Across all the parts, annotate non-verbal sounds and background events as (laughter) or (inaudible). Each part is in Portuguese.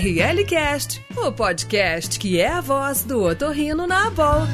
ORL Cast, o podcast que é a voz do otorrino na Abol.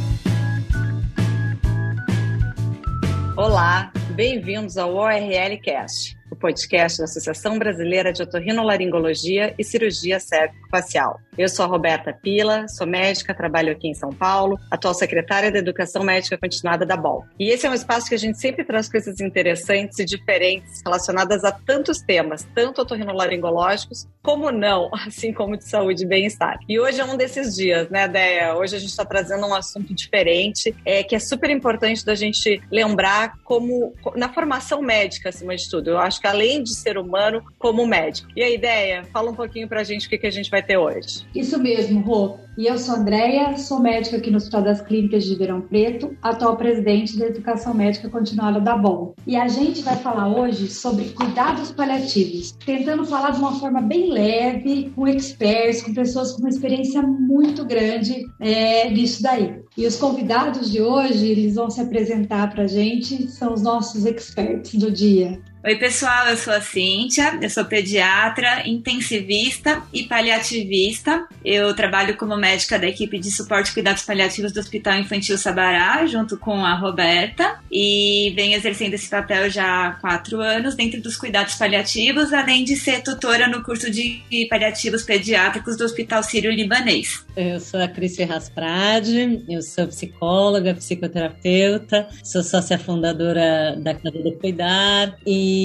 Olá, bem-vindos ao ORL Cast o podcast da Associação Brasileira de Otorrinolaringologia e Cirurgia Cérvico-Facial. Eu sou a Roberta Pila, sou médica, trabalho aqui em São Paulo, atual secretária da Educação Médica Continuada da BOL. E esse é um espaço que a gente sempre traz coisas interessantes e diferentes relacionadas a tantos temas, tanto otorrinolaringológicos como não, (laughs) assim como de saúde e bem-estar. E hoje é um desses dias, né, Deia? Hoje a gente está trazendo um assunto diferente, é, que é super importante da gente lembrar como, na formação médica, acima de tudo. Eu acho que além de ser humano, como médico. E a ideia? Fala um pouquinho pra gente o que, que a gente vai ter hoje. Isso mesmo, Rô. E eu sou Andréia, sou médica aqui no Hospital das Clínicas de Ribeirão Preto, atual presidente da Educação Médica Continuada da BOM. E a gente vai falar hoje sobre cuidados paliativos, tentando falar de uma forma bem leve, com experts, com pessoas com uma experiência muito grande é, nisso daí. E os convidados de hoje, eles vão se apresentar para a gente, são os nossos experts do dia. Oi, pessoal, eu sou a Cíntia, eu sou pediatra, intensivista e paliativista. Eu trabalho como médica da equipe de suporte e cuidados paliativos do Hospital Infantil Sabará, junto com a Roberta, e venho exercendo esse papel já há quatro anos dentro dos cuidados paliativos, além de ser tutora no curso de paliativos pediátricos do Hospital Sírio-Libanês. Eu sou a Cris Ferraz Prade, eu sou psicóloga, psicoterapeuta, sou sócia fundadora da Casa do Cuidar e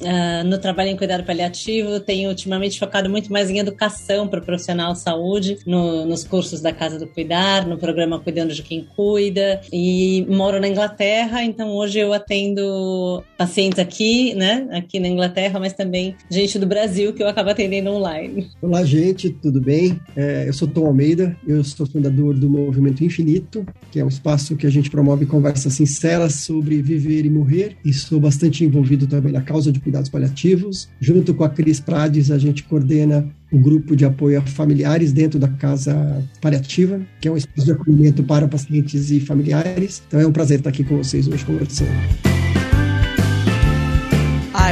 uh, no trabalho em cuidado paliativo tenho ultimamente focado muito mais em educação para o profissional saúde, no, nos cursos da Casa do Cuidar, no programa Cuidando de Quem Cuida e moro na Inglaterra, então hoje eu atendo pacientes aqui, né, aqui na Inglaterra, mas também gente do Brasil que eu acabo atendendo online. Olá, gente, tudo bem? É, eu sou Tom Almeida, eu sou fundador do Movimento Infinito, que é um espaço que a gente promove conversas sinceras sobre viver e morrer, e sou bastante envolvido também na causa de cuidados paliativos. Junto com a Cris Prades, a gente coordena o grupo de apoio a familiares dentro da Casa Paliativa, que é um espaço de acolhimento para pacientes e familiares. Então é um prazer estar aqui com vocês hoje conversando.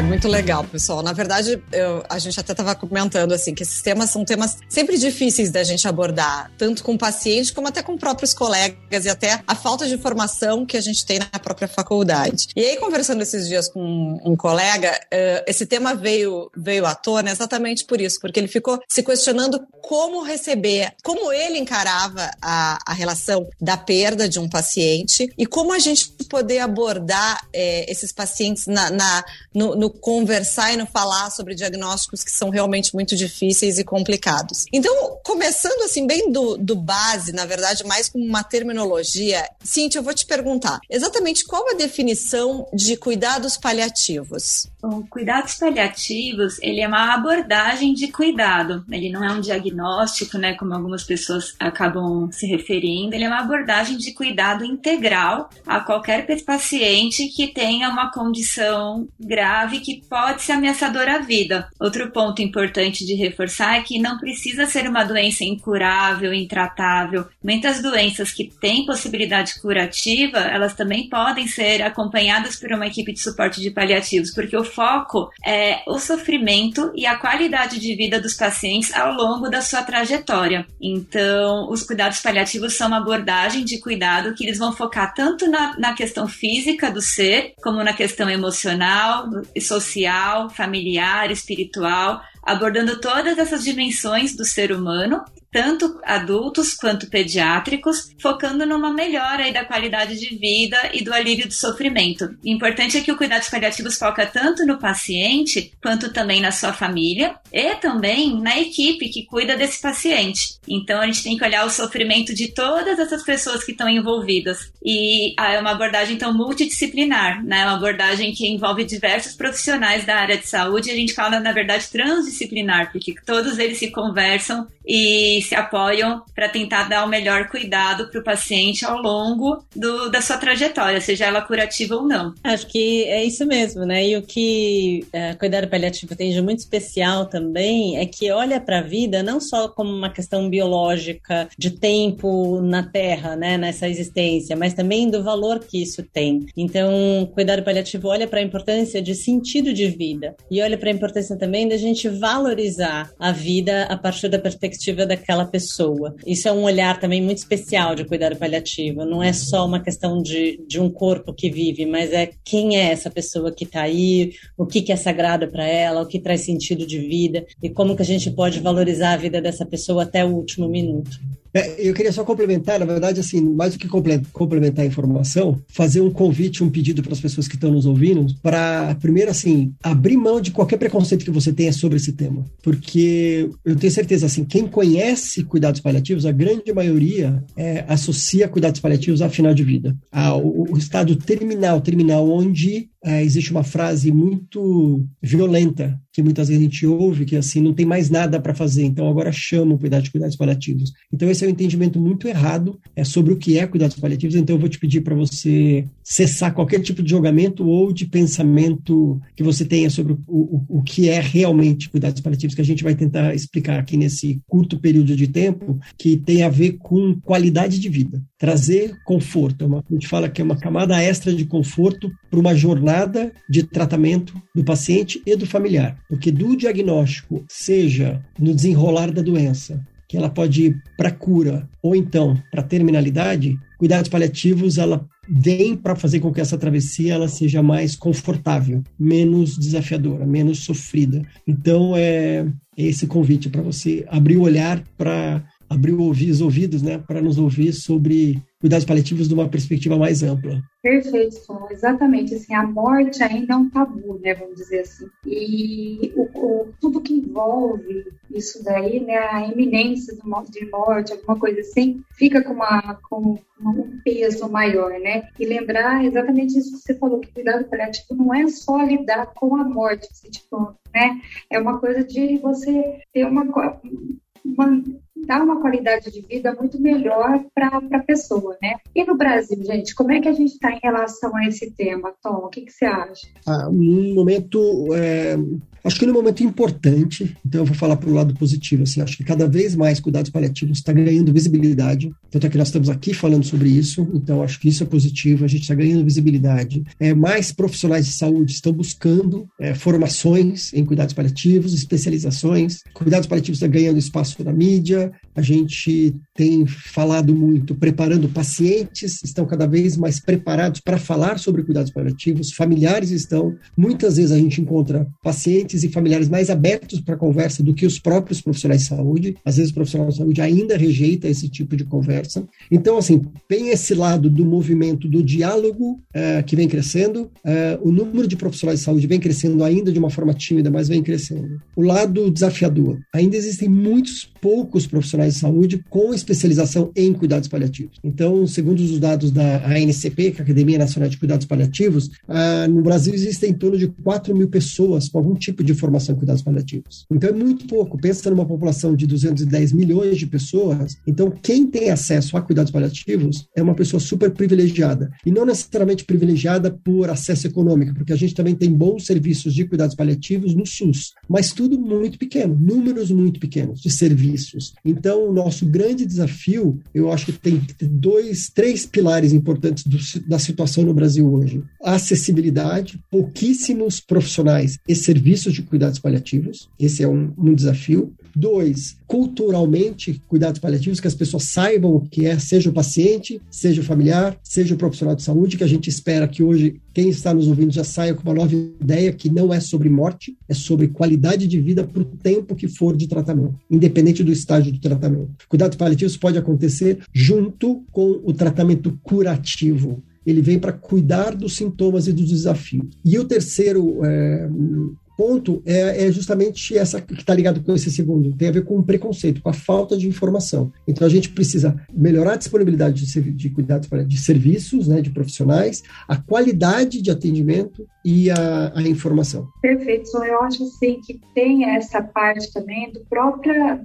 Ah, muito legal, pessoal. Na verdade, eu, a gente até estava comentando assim que esses temas são temas sempre difíceis da gente abordar, tanto com o paciente como até com próprios colegas e até a falta de formação que a gente tem na própria faculdade. E aí, conversando esses dias com um colega, uh, esse tema veio, veio à tona exatamente por isso, porque ele ficou se questionando como receber, como ele encarava a, a relação da perda de um paciente e como a gente poder abordar é, esses pacientes na, na no, no conversar e no falar sobre diagnósticos que são realmente muito difíceis e complicados. Então, começando assim, bem do, do base, na verdade, mais com uma terminologia, Cintia, eu vou te perguntar exatamente qual a definição de cuidados paliativos? Bom, cuidados paliativos, ele é uma abordagem de cuidado. Ele não é um diagnóstico, né, como algumas pessoas acabam se referindo. Ele é uma abordagem de cuidado integral a qualquer paciente que tenha uma condição grave que pode ser ameaçadora à vida. Outro ponto importante de reforçar é que não precisa ser uma doença incurável, intratável. Muitas doenças que têm possibilidade curativa, elas também podem ser acompanhadas por uma equipe de suporte de paliativos, porque o foco é o sofrimento e a qualidade de vida dos pacientes ao longo da sua trajetória. Então, os cuidados paliativos são uma abordagem de cuidado que eles vão focar tanto na, na questão física do ser, como na questão emocional, social, familiar, espiritual, abordando todas essas dimensões do ser humano tanto adultos quanto pediátricos, focando numa melhora da qualidade de vida e do alívio do sofrimento. O importante é que o cuidados paliativos foca tanto no paciente quanto também na sua família e também na equipe que cuida desse paciente. Então a gente tem que olhar o sofrimento de todas essas pessoas que estão envolvidas. E ah, é uma abordagem então multidisciplinar, né? É uma abordagem que envolve diversos profissionais da área de saúde. A gente fala na verdade transdisciplinar, porque todos eles se conversam e se apoiam para tentar dar o melhor cuidado para o paciente ao longo do, da sua trajetória, seja ela curativa ou não. Acho que é isso mesmo, né? E o que é, cuidado paliativo tem de muito especial também é que olha para a vida não só como uma questão biológica de tempo na Terra, né, nessa existência, mas também do valor que isso tem. Então, cuidado paliativo olha para a importância de sentido de vida e olha para a importância também da gente valorizar a vida a partir da perspectiva daquela pessoa. Isso é um olhar também muito especial de cuidado paliativo. Não é só uma questão de, de um corpo que vive, mas é quem é essa pessoa que está aí, o que, que é sagrado para ela, o que traz sentido de vida e como que a gente pode valorizar a vida dessa pessoa até o último minuto. É, eu queria só complementar, na verdade, assim, mais do que complementar a informação, fazer um convite, um pedido para as pessoas que estão nos ouvindo, para, primeiro, assim, abrir mão de qualquer preconceito que você tenha sobre esse tema. Porque eu tenho certeza, assim, quem conhece cuidados paliativos, a grande maioria é, associa cuidados paliativos a final de vida, ao, estado terminal, terminal, onde é, existe uma frase muito violenta que muitas vezes a gente ouve, que assim, não tem mais nada para fazer, então agora chama o cuidado de cuidados paliativos. Então esse é um entendimento muito errado é, sobre o que é cuidados paliativos, então eu vou te pedir para você cessar qualquer tipo de julgamento ou de pensamento que você tenha sobre o, o, o que é realmente cuidados paliativos, que a gente vai tentar explicar aqui nesse curto período de tempo, que tem a ver com qualidade de vida, trazer conforto. É uma, a gente fala que é uma camada extra de conforto para uma jornada de tratamento do paciente e do familiar. Porque do diagnóstico, seja no desenrolar da doença, que ela pode ir para cura ou então para terminalidade, cuidados paliativos ela vem para fazer com que essa travessia ela seja mais confortável, menos desafiadora, menos sofrida. Então é esse convite para você abrir o olhar para abrir os ouvidos, né, para nos ouvir sobre cuidados paliativos de uma perspectiva mais ampla. Perfeito, Tom. Exatamente. Assim, a morte ainda é um tabu, né? Vamos dizer assim. E o, o, tudo que envolve isso daí, né? A iminência de morte, alguma coisa assim, fica com, uma, com um peso maior, né? E lembrar exatamente isso que você falou, que cuidado paliativo não é só lidar com a morte, assim, tipo, né? É uma coisa de você ter uma, uma dar uma qualidade de vida muito melhor para a pessoa, né? E no Brasil, gente, como é que a gente está em relação a esse tema, Tom? O que, que você acha? Ah, um momento é, Acho que no momento importante, então eu vou falar para o lado positivo, assim, acho que cada vez mais cuidados paliativos está ganhando visibilidade, tanto é que nós estamos aqui falando sobre isso, então acho que isso é positivo, a gente está ganhando visibilidade. É, mais profissionais de saúde estão buscando é, formações em cuidados paliativos, especializações, cuidados paliativos está ganhando espaço na mídia, a gente tem falado muito, preparando pacientes, estão cada vez mais preparados para falar sobre cuidados paliativos, familiares estão, muitas vezes a gente encontra pacientes e familiares mais abertos para conversa do que os próprios profissionais de saúde. Às vezes o profissional de saúde ainda rejeita esse tipo de conversa. Então, assim, tem esse lado do movimento do diálogo uh, que vem crescendo, uh, o número de profissionais de saúde vem crescendo ainda de uma forma tímida, mas vem crescendo. O lado desafiador, ainda existem muitos poucos profissionais de saúde com especialização em cuidados paliativos. Então, segundo os dados da ANCP, que é a Academia Nacional de Cuidados Paliativos, uh, no Brasil existem em torno de 4 mil pessoas com algum tipo de formação em cuidados paliativos. Então é muito pouco. Pensa numa população de 210 milhões de pessoas. Então, quem tem acesso a cuidados paliativos é uma pessoa super privilegiada. E não necessariamente privilegiada por acesso econômico, porque a gente também tem bons serviços de cuidados paliativos no SUS, mas tudo muito pequeno, números muito pequenos de serviços. Então, o nosso grande desafio, eu acho que tem dois, três pilares importantes do, da situação no Brasil hoje: a acessibilidade, pouquíssimos profissionais e serviços de cuidados paliativos, esse é um, um desafio. Dois, culturalmente, cuidados paliativos, que as pessoas saibam o que é, seja o paciente, seja o familiar, seja o profissional de saúde, que a gente espera que hoje quem está nos ouvindo já saia com uma nova ideia que não é sobre morte, é sobre qualidade de vida para o tempo que for de tratamento, independente do estágio do tratamento. Cuidados paliativos pode acontecer junto com o tratamento curativo, ele vem para cuidar dos sintomas e dos desafios. E o terceiro é, ponto é, é justamente essa que está ligado com esse segundo, tem a ver com o preconceito, com a falta de informação. Então a gente precisa melhorar a disponibilidade de, de cuidados de serviços, né, de profissionais, a qualidade de atendimento e a, a informação. Perfeito, eu acho assim que tem essa parte também do própria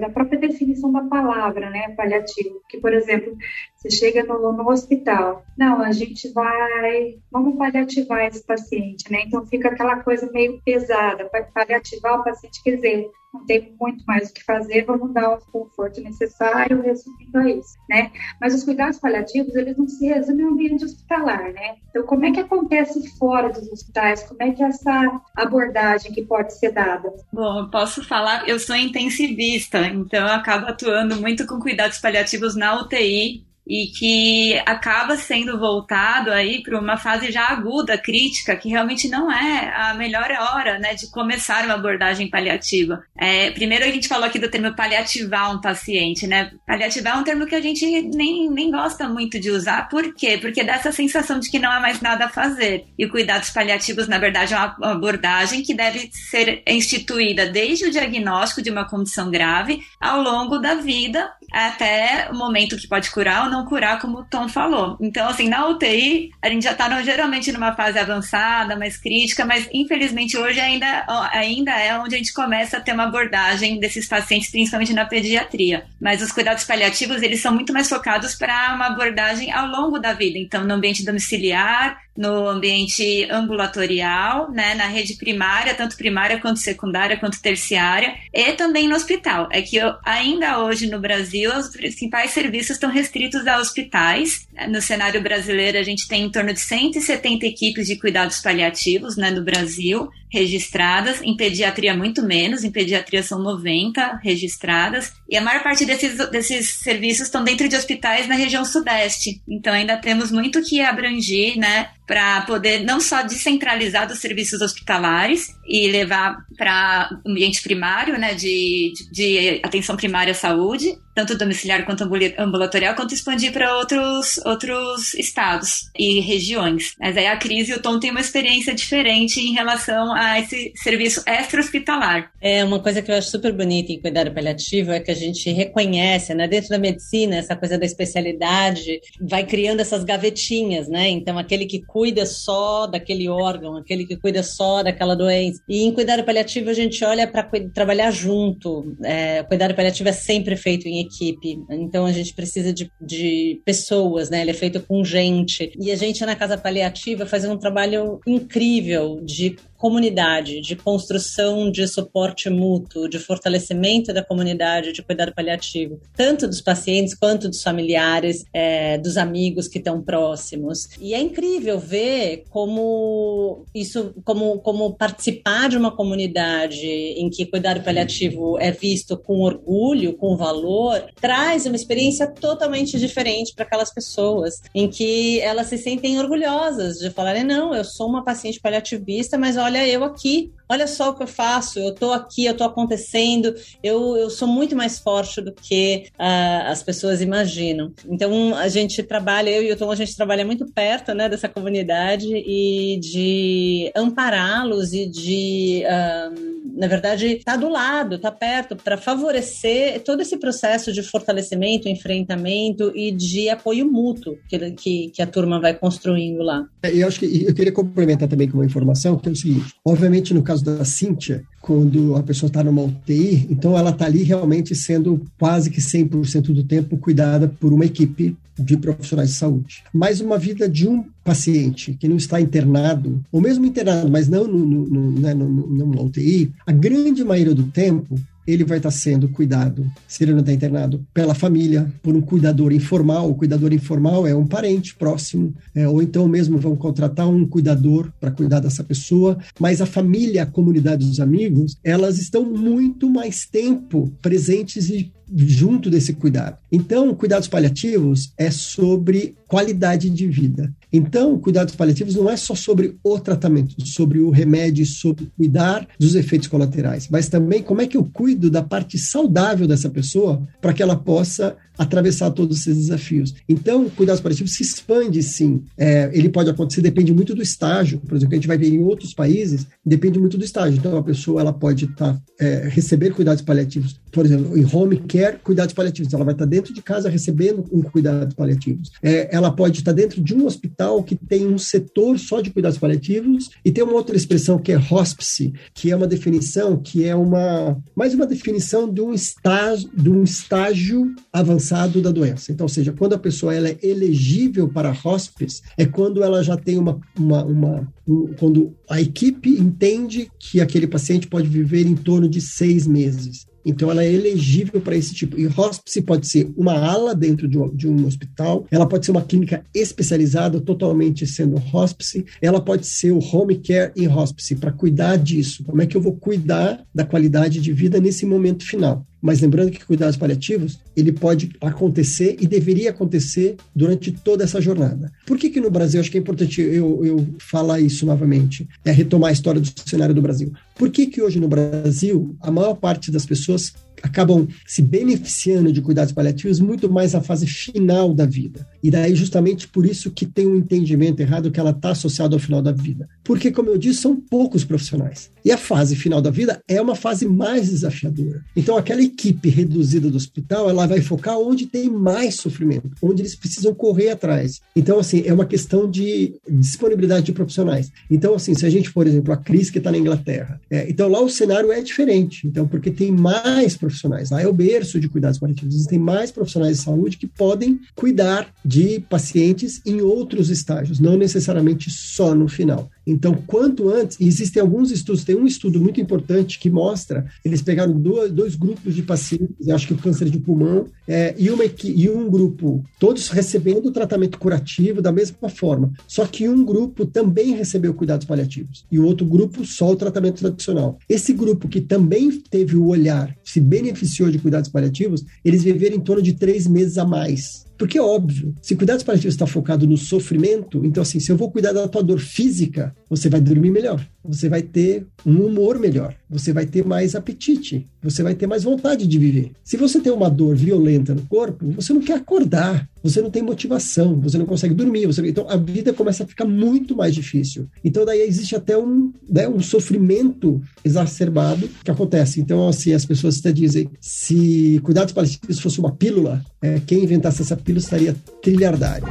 da própria definição da palavra, né, paliativo. Que, por exemplo, você chega no, no hospital, não, a gente vai, vamos paliativar esse paciente, né? Então fica aquela coisa meio pesada, paliativar o paciente, quer dizer, não tem muito mais o que fazer, vamos dar o conforto necessário, resumindo a isso, né? Mas os cuidados paliativos, eles não se resumem ao ambiente hospitalar, né? Então, como é que acontece fora dos hospitais? Como é que é essa abordagem que pode ser dada? Bom, eu posso falar, eu sou intensivista, então eu acabo atuando muito com cuidados paliativos na UTI, e que acaba sendo voltado aí para uma fase já aguda, crítica, que realmente não é a melhor hora, né, de começar uma abordagem paliativa. É, primeiro a gente falou aqui do termo paliativar um paciente, né? Paliativar é um termo que a gente nem, nem gosta muito de usar. Por quê? Porque dá essa sensação de que não há mais nada a fazer. E cuidados paliativos, na verdade, é uma abordagem que deve ser instituída desde o diagnóstico de uma condição grave ao longo da vida, até o momento que pode curar ou não curar, como o Tom falou. Então, assim, na UTI, a gente já está geralmente numa fase avançada, mais crítica, mas infelizmente hoje ainda, ainda é onde a gente começa a ter uma abordagem desses pacientes, principalmente na pediatria. Mas os cuidados paliativos, eles são muito mais focados para uma abordagem ao longo da vida. Então, no ambiente domiciliar, no ambiente ambulatorial, né, na rede primária, tanto primária quanto secundária, quanto terciária, e também no hospital. É que ainda hoje no Brasil, os principais serviços estão restritos a hospitais. No cenário brasileiro, a gente tem em torno de 170 equipes de cuidados paliativos né, no Brasil, registradas, em pediatria muito menos, em pediatria são 90 registradas, e a maior parte desses, desses serviços estão dentro de hospitais na região sudeste, então ainda temos muito que abranger, né, para poder não só descentralizar dos serviços hospitalares e levar para ambiente primário, né, de, de, de atenção primária à saúde, tanto domiciliar quanto ambulatorial, quanto expandir para outros, outros estados e regiões. Mas aí a crise e o Tom tem uma experiência diferente em relação a esse serviço extra-hospitalar. É uma coisa que eu acho super bonita em cuidado paliativo é que a gente reconhece, né, dentro da medicina, essa coisa da especialidade vai criando essas gavetinhas, né? Então aquele que cuida só daquele órgão, aquele que cuida só daquela doença. E em cuidado paliativo a gente olha para trabalhar junto. É, cuidado paliativo é sempre feito em equipe, então a gente precisa de, de pessoas, né? Ele é feito com gente. E a gente na casa paliativa faz um trabalho incrível de comunidade, de construção de suporte mútuo, de fortalecimento da comunidade de cuidado paliativo, tanto dos pacientes quanto dos familiares, é, dos amigos que estão próximos. E é incrível ver como isso, como, como participar de uma comunidade em que cuidado paliativo é visto com orgulho, com valor, traz uma experiência totalmente diferente para aquelas pessoas, em que elas se sentem orgulhosas de falarem: não, eu sou uma paciente paliativista, mas olha olha eu aqui, olha só o que eu faço, eu tô aqui, eu tô acontecendo, eu, eu sou muito mais forte do que uh, as pessoas imaginam. Então a gente trabalha, eu e o Tom, a gente trabalha muito perto né, dessa comunidade e de ampará-los e de, uh, na verdade, estar tá do lado, estar tá perto para favorecer todo esse processo de fortalecimento, enfrentamento e de apoio mútuo que, que, que a turma vai construindo lá. É, eu acho que eu queria complementar também com uma informação que é o seguinte Obviamente, no caso da Cíntia, quando a pessoa está numa UTI, então ela está ali realmente sendo quase que 100% do tempo cuidada por uma equipe de profissionais de saúde. Mas uma vida de um paciente que não está internado, ou mesmo internado, mas não no, no, no, né, no, numa UTI, a grande maioria do tempo ele vai estar sendo cuidado, se ele não está internado, pela família, por um cuidador informal. O cuidador informal é um parente próximo, é, ou então mesmo vão contratar um cuidador para cuidar dessa pessoa, mas a família, a comunidade dos amigos, elas estão muito mais tempo presentes e junto desse cuidado. Então, cuidados paliativos é sobre qualidade de vida. Então, cuidados paliativos não é só sobre o tratamento, sobre o remédio, sobre cuidar dos efeitos colaterais, mas também como é que eu cuido da parte saudável dessa pessoa para que ela possa atravessar todos esses desafios. Então, cuidados paliativos se expande sim. É, ele pode acontecer, depende muito do estágio. Por exemplo, a gente vai ver em outros países, depende muito do estágio. Então, a pessoa ela pode tá, é, receber cuidados paliativos, por exemplo, em home care, cuidados paliativos. Ela vai estar tá dentro de casa recebendo um cuidados paliativos. É, ela pode estar tá dentro de um hospital que tem um setor só de cuidados paliativos e tem uma outra expressão que é hospice, que é uma definição que é uma mais uma definição de um estágio, de um estágio avançado da doença. Então, ou seja, quando a pessoa ela é elegível para hospice, é quando ela já tem uma, uma, uma um, quando a equipe entende que aquele paciente pode viver em torno de seis meses. Então, ela é elegível para esse tipo. E hospice pode ser uma ala dentro de um, de um, hospital, ela pode ser uma clínica especializada, totalmente sendo hospice, ela pode ser o home care em hospice, para cuidar disso. Como é que eu vou cuidar da qualidade de vida nesse momento final? Mas lembrando que cuidados paliativos, ele pode acontecer e deveria acontecer durante toda essa jornada. Por que que no Brasil, acho que é importante eu, eu falar isso novamente, é retomar a história do cenário do Brasil. Por que que hoje no Brasil, a maior parte das pessoas acabam se beneficiando de cuidados paliativos muito mais na fase final da vida. E daí justamente por isso que tem um entendimento errado que ela está associada ao final da vida. Porque, como eu disse, são poucos profissionais. E a fase final da vida é uma fase mais desafiadora. Então, aquela equipe reduzida do hospital, ela vai focar onde tem mais sofrimento, onde eles precisam correr atrás. Então, assim, é uma questão de disponibilidade de profissionais. Então, assim, se a gente, por exemplo, a Cris que está na Inglaterra, é, então lá o cenário é diferente. Então, porque tem mais profissionais profissionais. Lá é o berço de cuidados paliativos. Existem mais profissionais de saúde que podem cuidar de pacientes em outros estágios, não necessariamente só no final. Então, quanto antes, existem alguns estudos, tem um estudo muito importante que mostra, eles pegaram dois, dois grupos de pacientes, acho que o câncer de pulmão, é, e, uma, e um grupo, todos recebendo o tratamento curativo da mesma forma, só que um grupo também recebeu cuidados paliativos, e o outro grupo só o tratamento tradicional. Esse grupo que também teve o olhar, se beneficiou de cuidados paliativos, eles viveram em torno de três meses a mais porque é óbvio, se cuidados paliativos está focado no sofrimento, então assim, se eu vou cuidar da tua dor física, você vai dormir melhor, você vai ter um humor melhor, você vai ter mais apetite, você vai ter mais vontade de viver. Se você tem uma dor violenta no corpo, você não quer acordar, você não tem motivação, você não consegue dormir, você... então a vida começa a ficar muito mais difícil. Então daí existe até um, né, um sofrimento exacerbado que acontece. Então assim, as pessoas até dizem, se cuidados paliativos fosse uma pílula, é, quem inventasse essa pílula estaria trilhardário.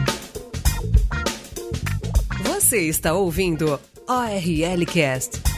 Você está ouvindo ORL Cast.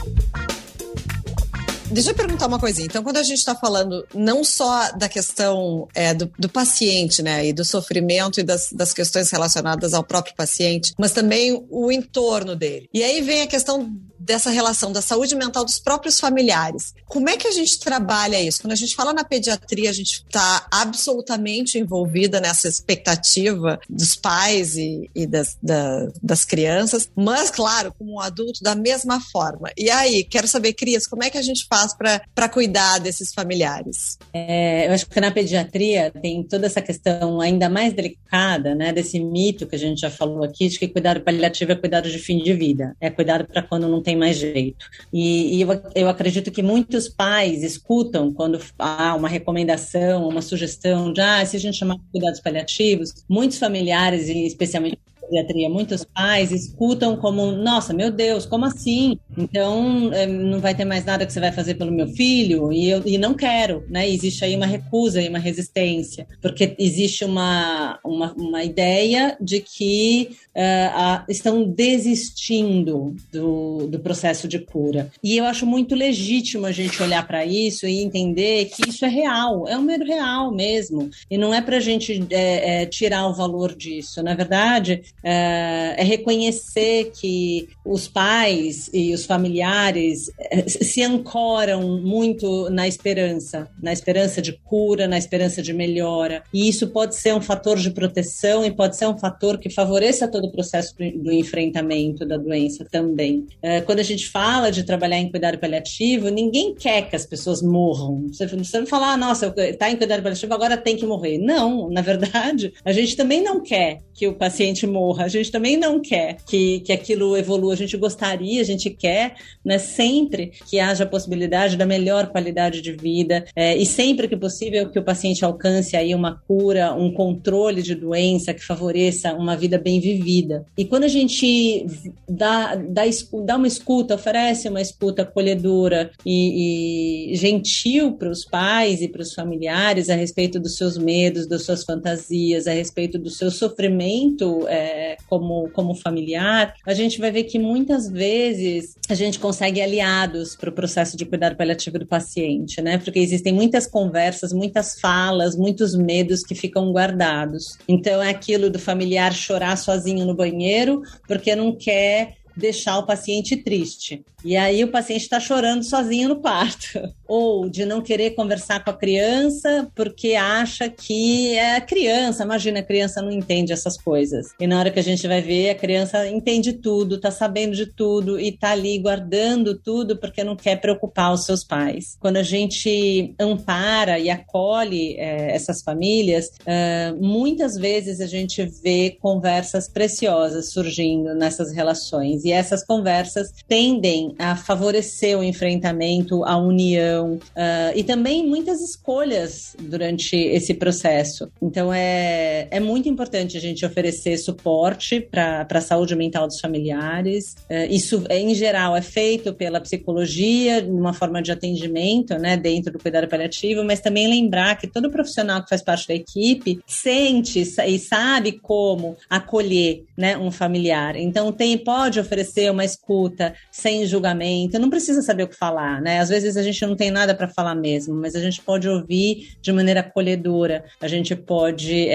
Deixa eu perguntar uma coisinha. Então, quando a gente está falando não só da questão é, do, do, paciente, né, e do sofrimento e das, das questões relacionadas ao próprio paciente, mas também o entorno dele. E aí vem a questão dessa relação da saúde mental dos próprios familiares. Como é que a gente trabalha isso? Quando a gente fala na pediatria, a gente está absolutamente envolvida nessa expectativa dos pais e, e das, da, das crianças, mas, claro, como um adulto, da mesma forma. E aí, quero saber, Cris, como é que a gente faz para cuidar desses familiares? É, eu acho que na pediatria tem toda essa questão ainda mais delicada, né, desse mito que a gente já falou aqui, de que cuidado paliativo é cuidado de fim de vida, é cuidado para quando não tem tem mais jeito. E, e eu, eu acredito que muitos pais escutam quando há uma recomendação, uma sugestão de, ah, se a gente chamar de cuidados paliativos, muitos familiares, e especialmente pediatria, muitos pais escutam como, nossa, meu Deus, como assim? Então, eh, não vai ter mais nada que você vai fazer pelo meu filho? E eu e não quero, né? Existe aí uma recusa e uma resistência, porque existe uma, uma, uma ideia de que uh, estão desistindo do, do processo de cura. E eu acho muito legítimo a gente olhar para isso e entender que isso é real, é um medo real mesmo. E não é para a gente é, é, tirar o valor disso. Na verdade, é, é reconhecer que os pais e os familiares se ancoram muito na esperança, na esperança de cura, na esperança de melhora. E isso pode ser um fator de proteção e pode ser um fator que favoreça todo o processo do enfrentamento da doença também. É, quando a gente fala de trabalhar em cuidado paliativo, ninguém quer que as pessoas morram. Você não fala, ah, nossa, está em cuidado paliativo, agora tem que morrer. Não, na verdade, a gente também não quer que o paciente morra. A gente também não quer que, que aquilo evolua. A gente gostaria, a gente quer, né, sempre que haja a possibilidade da melhor qualidade de vida é, e sempre que possível que o paciente alcance aí uma cura, um controle de doença que favoreça uma vida bem vivida. E quando a gente dá, dá, dá uma escuta, oferece uma escuta acolhedora e, e gentil para os pais e para os familiares a respeito dos seus medos, das suas fantasias, a respeito do seu sofrimento é, como, como familiar, a gente vai ver que muitas vezes a gente consegue aliados para o processo de cuidado paliativo do paciente, né? Porque existem muitas conversas, muitas falas, muitos medos que ficam guardados. Então é aquilo do familiar chorar sozinho no banheiro porque não quer deixar o paciente triste. E aí o paciente está chorando sozinho no quarto. (laughs) Ou de não querer conversar com a criança porque acha que é criança. Imagina, a criança não entende essas coisas. E na hora que a gente vai ver, a criança entende tudo, está sabendo de tudo e está ali guardando tudo porque não quer preocupar os seus pais. Quando a gente ampara e acolhe é, essas famílias, é, muitas vezes a gente vê conversas preciosas surgindo nessas relações. E essas conversas tendem a favorecer o enfrentamento, a união uh, e também muitas escolhas durante esse processo. Então é, é muito importante a gente oferecer suporte para a saúde mental dos familiares. Uh, isso, em geral, é feito pela psicologia, numa forma de atendimento, né, dentro do cuidado paliativo, mas também lembrar que todo profissional que faz parte da equipe sente e sabe como acolher né, um familiar. Então, tem, pode oferecer uma escuta sem julgamento não precisa saber o que falar, né? Às vezes a gente não tem nada para falar mesmo, mas a gente pode ouvir de maneira acolhedora, a gente pode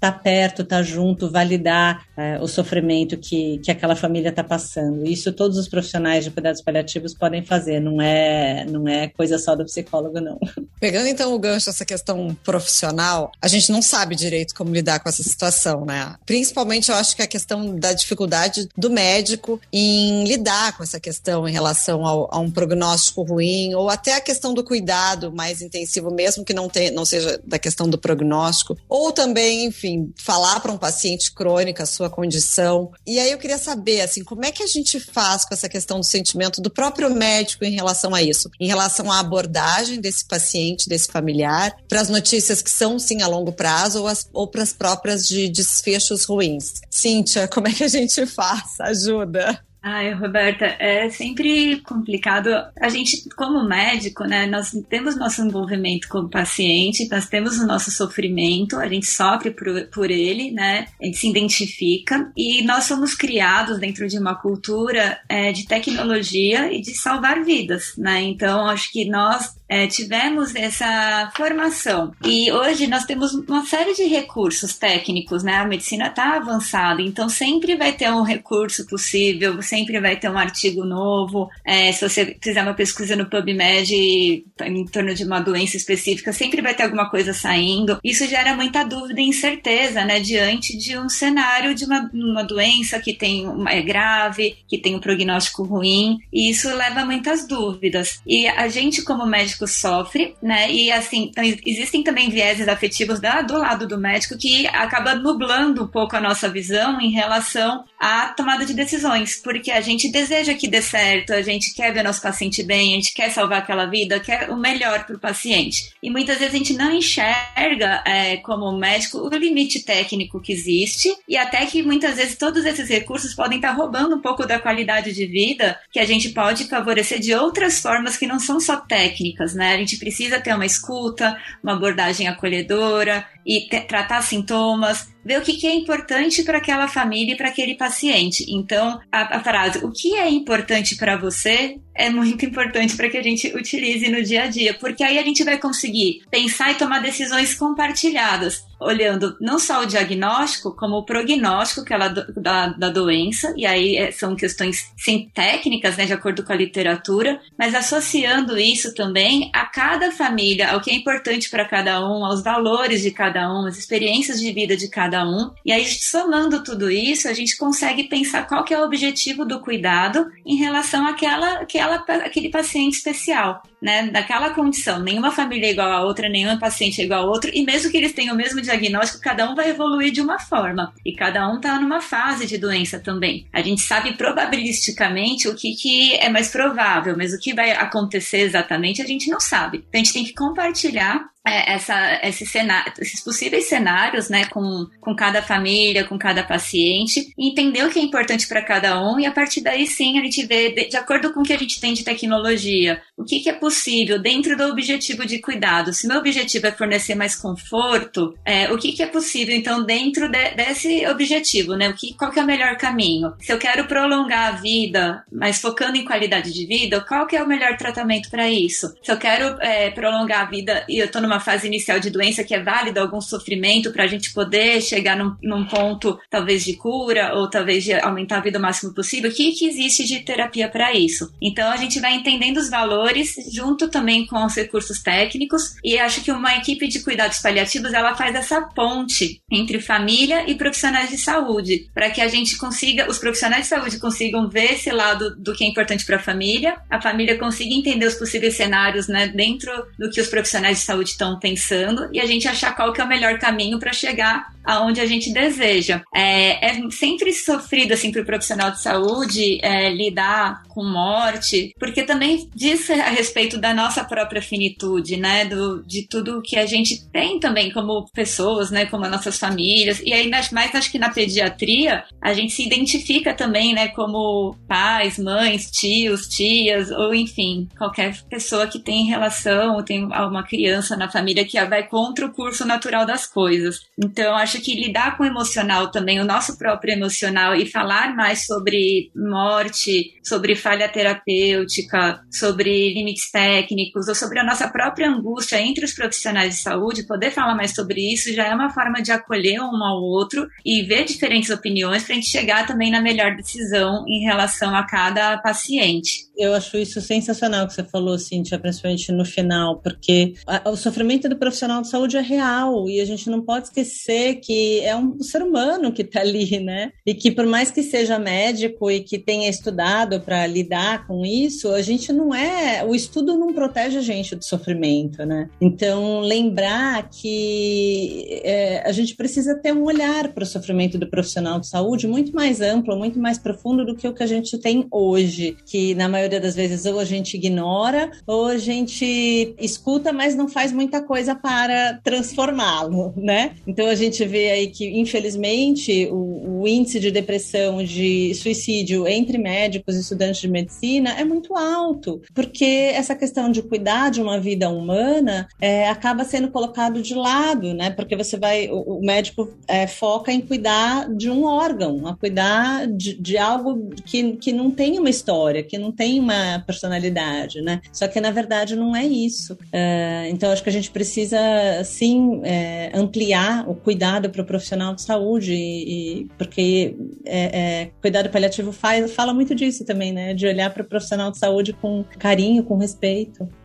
estar tá perto, estar tá junto, validar é, o sofrimento que, que aquela família está passando. Isso todos os profissionais de cuidados paliativos podem fazer, não é, não é coisa só do psicólogo, não. (laughs) Pegando então o gancho essa questão profissional, a gente não sabe direito como lidar com essa situação, né? Principalmente eu acho que a questão da dificuldade do médico em lidar com essa questão em relação ao, a um prognóstico ruim, ou até a questão do cuidado mais intensivo, mesmo que não, tenha, não seja da questão do prognóstico, ou também, enfim, falar para um paciente crônico a sua condição. E aí eu queria saber, assim, como é que a gente faz com essa questão do sentimento do próprio médico em relação a isso, em relação à abordagem desse paciente, desse familiar, para as notícias que são, sim, a longo prazo, ou, ou para as próprias de desfechos ruins. Cíntia, como é que a gente faz? Ajuda. Ai, Roberta, é sempre complicado. A gente, como médico, né, nós temos nosso envolvimento com o paciente, nós temos o nosso sofrimento, a gente sofre por, por ele, né, a gente se identifica e nós somos criados dentro de uma cultura é, de tecnologia e de salvar vidas, né? Então, acho que nós é, tivemos essa formação. E hoje nós temos uma série de recursos técnicos, né? A medicina está avançada, então sempre vai ter um recurso possível, sempre vai ter um artigo novo. É, se você fizer uma pesquisa no PubMed em torno de uma doença específica, sempre vai ter alguma coisa saindo. Isso gera muita dúvida e incerteza, né? Diante de um cenário de uma, uma doença que tem uma, é grave, que tem um prognóstico ruim, e isso leva a muitas dúvidas. E a gente, como médico, médico sofre, né? E assim, então, existem também vieses afetivos da, do lado do médico que acaba nublando um pouco a nossa visão em relação à tomada de decisões, porque a gente deseja que dê certo, a gente quer ver nosso paciente bem, a gente quer salvar aquela vida, quer o melhor para o paciente. E muitas vezes a gente não enxerga, é, como médico, o limite técnico que existe e até que muitas vezes todos esses recursos podem estar roubando um pouco da qualidade de vida que a gente pode favorecer de outras formas que não são só técnicas né? A gente precisa ter uma escuta, uma abordagem acolhedora e tratar sintomas, ver o que, que é importante para aquela família e para aquele paciente. Então, a, a frase, o que é importante para você, é muito importante para que a gente utilize no dia a dia, porque aí a gente vai conseguir pensar e tomar decisões compartilhadas, olhando não só o diagnóstico, como o prognóstico que ela, da, da doença, e aí é, são questões sim, técnicas, né, de acordo com a literatura, mas associando isso também a cada família, ao que é importante para cada um, aos valores de cada um, às experiências de vida de cada um, e aí somando tudo isso, a gente consegue pensar qual que é o objetivo do cuidado em relação àquela, àquela aquele paciente especial. Né, daquela condição. Nenhuma família é igual a outra, nenhum paciente é igual a outro, e mesmo que eles tenham o mesmo diagnóstico, cada um vai evoluir de uma forma, e cada um está numa fase de doença também. A gente sabe probabilisticamente o que, que é mais provável, mas o que vai acontecer exatamente a gente não sabe. Então a gente tem que compartilhar é, essa, esse cenário, esses possíveis cenários, né, com, com cada família, com cada paciente, entender o que é importante para cada um e a partir daí sim a gente vê, de, de, acordo com o que a gente tem de tecnologia, o que, que é possível dentro do objetivo de cuidado. Se meu objetivo é fornecer mais conforto, é, o que, que é possível então dentro de, desse objetivo, né? O que, qual que é o melhor caminho? Se eu quero prolongar a vida, mas focando em qualidade de vida, qual que é o melhor tratamento para isso? Se eu quero é, prolongar a vida e eu estou numa fase inicial de doença que é válida algum sofrimento para a gente poder chegar num, num, ponto talvez de cura ou talvez de aumentar a vida o máximo possível, o que, que existe de terapia para isso? Então a gente vai entendendo os valores junto também com os recursos técnicos e acho que uma equipe de cuidados paliativos ela faz essa ponte entre família e profissionais de saúde para que a gente consiga, os profissionais de saúde consigam ver esse lado do que é importante para a família, a família consiga entender os possíveis cenários né, dentro do que os profissionais de saúde estão pensando e a gente achar qual que é o melhor caminho para chegar aonde a gente deseja. É, é sempre sofrido assim para o profissional de saúde é, lidar com morte, porque também diz a respeito da nossa própria finitude, né, do, de tudo que a gente tem também como pessoas, né, como as nossas famílias. E aí mais acho que na pediatria a gente se identifica também, né, como pais, mães, tios, tias ou enfim qualquer pessoa que tem relação, tem uma criança na família que vai contra o curso natural das coisas. Então acho que lidar com o emocional também, o nosso próprio emocional, e falar mais sobre morte, sobre falha terapêutica, sobre limites técnicos, ou sobre a nossa própria angústia entre os profissionais de saúde, poder falar mais sobre isso já é uma forma de acolher um ao outro e ver diferentes opiniões para a gente chegar também na melhor decisão em relação a cada paciente. Eu acho isso sensacional que você falou, Cíntia, principalmente no final, porque o sofrimento do profissional de saúde é real e a gente não pode esquecer que é um ser humano que está ali, né? E que por mais que seja médico e que tenha estudado para lidar com isso, a gente não é, o estudo não protege a gente do sofrimento, né? Então lembrar que é, a gente precisa ter um olhar para o sofrimento do profissional de saúde muito mais amplo, muito mais profundo do que o que a gente tem hoje, que na maioria das vezes ou a gente ignora ou a gente escuta, mas não faz muita coisa para transformá-lo, né? Então a gente vê aí que, infelizmente, o, o, índice de depressão, de suicídio entre médicos e estudantes de medicina é muito alto, porque essa questão de cuidar de uma vida humana é, acaba sendo colocado de lado, né? Porque você vai, o, médico é, foca em cuidar de um órgão, a cuidar de, de algo que, que não tem uma história, que não tem uma personalidade, né? Só que na verdade não é isso. É, então acho que a gente precisa sim é, ampliar o cuidado cuidado para o profissional de saúde, e, e porque é, é, cuidado paliativo faz, fala muito disso também, né? De olhar para o profissional de saúde com carinho, com respeito.